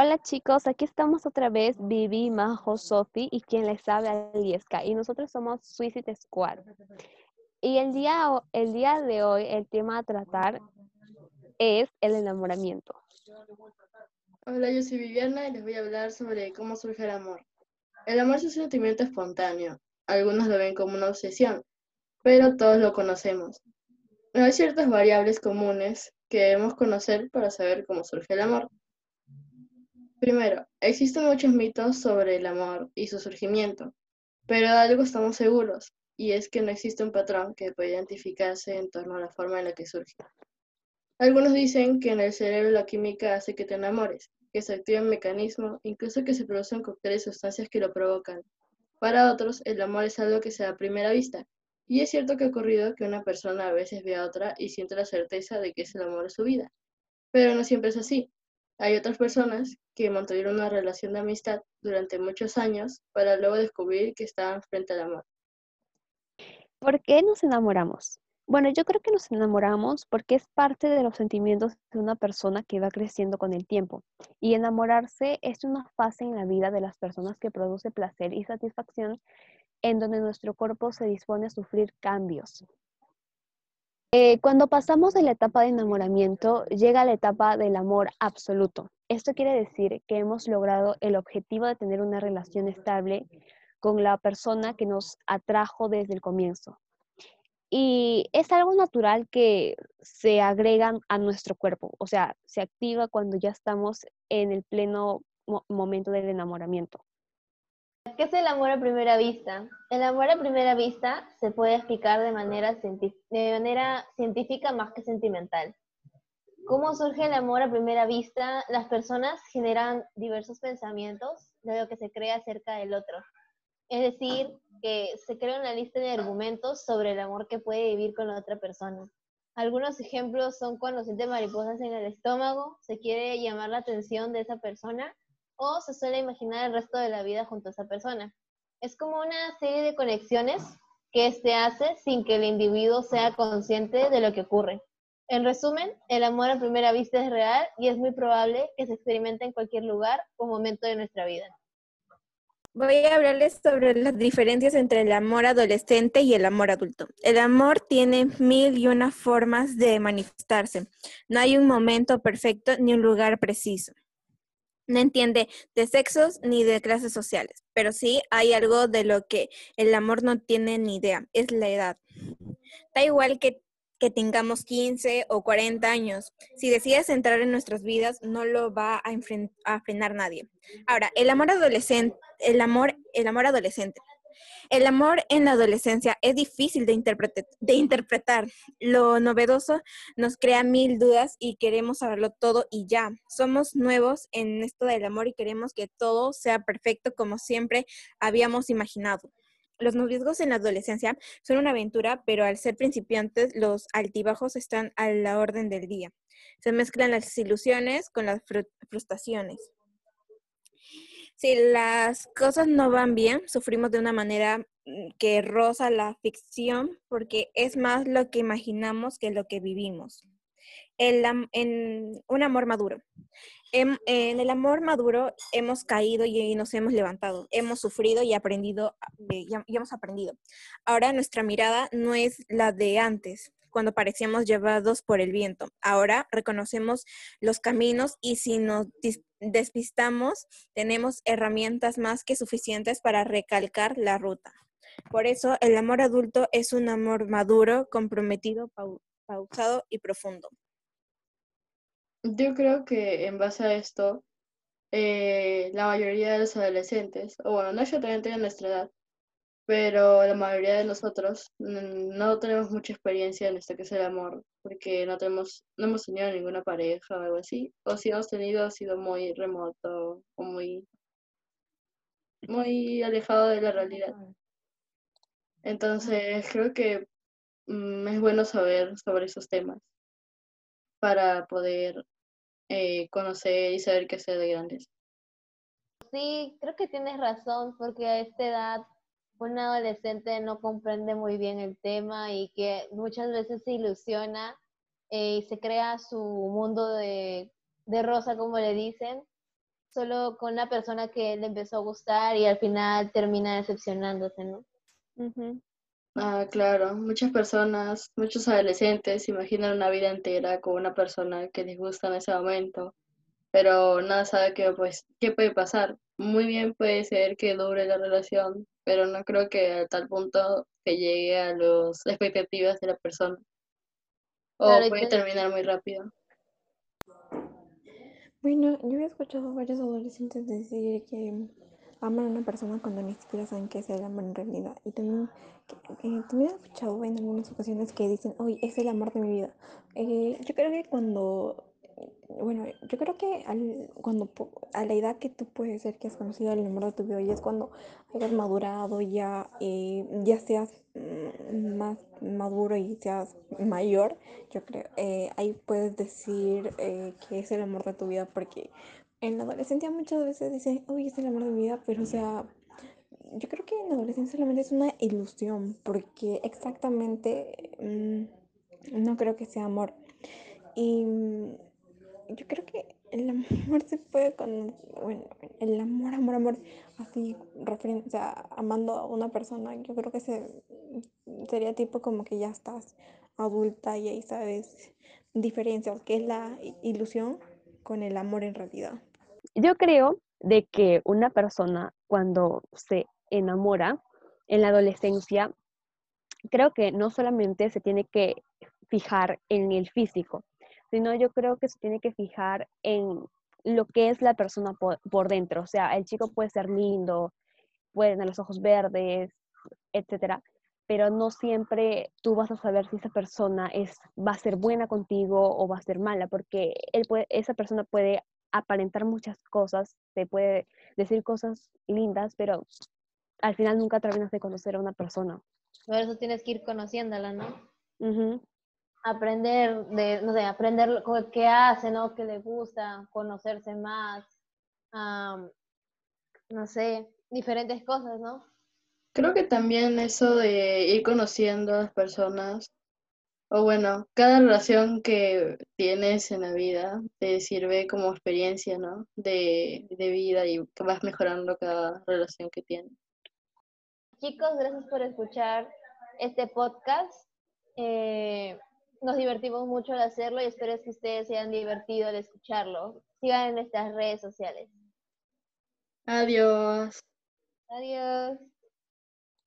Hola chicos, aquí estamos otra vez, Vivi, Majo, Sofi y quien les habla, Lieska. Y nosotros somos Suicide Squad. Y el día, el día de hoy, el tema a tratar es el enamoramiento. Hola, yo soy Viviana y les voy a hablar sobre cómo surge el amor. El amor es un sentimiento espontáneo. Algunos lo ven como una obsesión, pero todos lo conocemos. Hay ciertas variables comunes que debemos conocer para saber cómo surge el amor. Primero, existen muchos mitos sobre el amor y su surgimiento, pero de algo estamos seguros, y es que no existe un patrón que pueda identificarse en torno a la forma en la que surge. Algunos dicen que en el cerebro la química hace que te enamores, que se activa un mecanismo, incluso que se producen cócteles sustancias que lo provocan. Para otros, el amor es algo que se da a primera vista, y es cierto que ha ocurrido que una persona a veces ve a otra y siente la certeza de que es el amor de su vida, pero no siempre es así. Hay otras personas que mantuvieron una relación de amistad durante muchos años para luego descubrir que estaban frente al amor. ¿Por qué nos enamoramos? Bueno, yo creo que nos enamoramos porque es parte de los sentimientos de una persona que va creciendo con el tiempo. Y enamorarse es una fase en la vida de las personas que produce placer y satisfacción en donde nuestro cuerpo se dispone a sufrir cambios. Eh, cuando pasamos de la etapa de enamoramiento, llega la etapa del amor absoluto. Esto quiere decir que hemos logrado el objetivo de tener una relación estable con la persona que nos atrajo desde el comienzo. Y es algo natural que se agregan a nuestro cuerpo, o sea, se activa cuando ya estamos en el pleno momento del enamoramiento. ¿Qué es el amor a primera vista? El amor a primera vista se puede explicar de manera, científica más que sentimental. ¿Cómo surge el amor a primera vista? Las personas generan diversos pensamientos de lo que se cree acerca del otro. Es decir, que se crea una lista de argumentos sobre el amor que puede vivir con la otra persona. Algunos ejemplos son cuando siente mariposas en el estómago, se quiere llamar la atención de esa persona o se suele imaginar el resto de la vida junto a esa persona. Es como una serie de conexiones que se hace sin que el individuo sea consciente de lo que ocurre. En resumen, el amor a primera vista es real y es muy probable que se experimente en cualquier lugar o momento de nuestra vida. Voy a hablarles sobre las diferencias entre el amor adolescente y el amor adulto. El amor tiene mil y una formas de manifestarse. No hay un momento perfecto ni un lugar preciso. No entiende de sexos ni de clases sociales, pero sí hay algo de lo que el amor no tiene ni idea, es la edad. Da igual que que tengamos 15 o 40 años. Si decides entrar en nuestras vidas, no lo va a, frenar nadie. Ahora, el amor adolescente, el amor, el amor adolescente. El amor en la adolescencia es difícil de, interpretar. Lo novedoso nos crea mil dudas y queremos saberlo todo y ya. Somos nuevos en esto del amor y queremos que todo sea perfecto como siempre habíamos imaginado. Los noviazgos en la adolescencia son una aventura, pero al ser principiantes, los altibajos están a la orden del día. Se mezclan las ilusiones con las frustraciones. Si las cosas no van bien, sufrimos de una manera mm, que roza la ficción porque es más lo que imaginamos que lo que vivimos. En un amor maduro. En, el amor maduro hemos caído y nos hemos levantado, hemos sufrido y aprendido, y hemos aprendido. Ahora nuestra mirada no es la de antes, cuando parecíamos llevados por el viento. Ahora reconocemos los caminos y si nos despistamos, tenemos herramientas más que suficientes para recalcar la ruta. Por eso el amor adulto es un amor maduro, comprometido, pausado y profundo. Yo creo que en base a esto, eh, la mayoría de los adolescentes, o bueno, no exactamente de nuestra edad, pero la mayoría de nosotros no tenemos mucha experiencia en esto que es el amor, porque no tenemos, no hemos tenido ninguna pareja o algo así, o si hemos tenido ha sido muy remoto o muy, muy alejado de la realidad. Entonces creo que mm, es bueno saber sobre esos temas para poder eh, conocer y saber qué hacer de grandes. Sí, creo que tienes razón, porque a esta edad un adolescente no comprende muy bien el tema y que muchas veces se ilusiona eh, y se crea su mundo de, de rosa, como le dicen, solo con una persona que le empezó a gustar y al final termina decepcionándose, ¿no? Ah, claro. Muchas personas, muchos adolescentes imaginan una vida entera con una persona que les gusta en ese momento, pero nada sabe qué, pues, qué puede pasar. Muy bien puede ser que dure la relación, pero no creo que a tal punto que llegue a las expectativas de la persona. O Claro, puede te- terminar muy rápido. Bueno, yo he escuchado a varios adolescentes decir que aman a una persona cuando ni siquiera saben qué es el amor en realidad. Y también, que- eh, también he escuchado en algunas ocasiones que dicen, hoy es el amor de mi vida. Eh, yo creo que cuando, bueno, yo creo que al, cuando, a la edad que tú puedes ser que has conocido el amor de tu vida y es cuando hayas madurado, ya, eh, ya seas mm, más maduro y seas mayor, yo creo, eh, ahí puedes decir eh, que es el amor de tu vida, porque en la adolescencia muchas veces dicen, uy, es el amor de mi vida, pero o sea, yo creo que en la adolescencia solamente es una ilusión, porque exactamente mm, no creo que sea amor. Y mm, yo creo que el amor se puede con, bueno, el amor, amor, amor, así refiriendo, sea, amando a una persona, yo creo que se, sería tipo como que ya estás adulta y ahí sabes diferenciar qué es la ilusión con el amor en realidad. Yo creo de que una persona cuando se enamora en la adolescencia, creo que no solamente se tiene que fijar en el físico, sino yo creo que se tiene que fijar en lo que es la persona por, por dentro. O sea, el chico puede ser lindo, puede tener los ojos verdes, etcétera, pero no siempre tú vas a saber si esa persona es, va a ser buena contigo o va a ser mala, porque él puede, esa persona puede aparentar muchas cosas, te puede decir cosas lindas, pero al final nunca terminas de conocer a una persona. Por eso tienes que ir conociéndola, ¿no? Aprender de, no sé, aprender qué hace, ¿no? Qué le gusta, conocerse más, am, no sé, diferentes cosas, ¿no? Creo que también eso de ir conociendo a las personas, o bueno, cada relación que tienes en la vida te sirve como experiencia, ¿no? De, de vida y que vas mejorando cada relación que tienes. Chicos, gracias por escuchar este podcast. Eh, nos divertimos mucho al hacerlo y espero que ustedes se hayan divertido al escucharlo. Sigan en nuestras redes sociales. Adiós. Adiós.